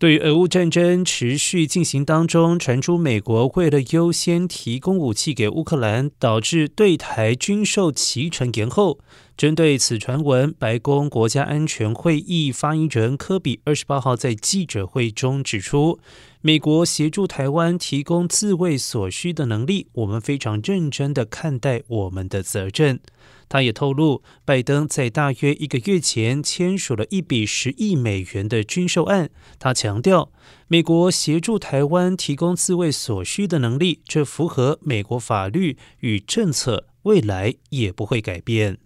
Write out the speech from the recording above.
对于俄乌战争持续进行当中，传出美国为了优先提供武器给乌克兰，导致对台军售期程延后。针对此传闻，白宫国家安全会议发言人科比二十八号在记者会中指出，美国协助台湾提供自卫所需的能力，我们非常认真的看待我们的责任。他也透露，拜登在大约一个月前签署了一笔十亿美元的军售案。他强调，美国协助台湾提供自卫所需的能力，这符合美国法律与政策，未来也不会改变。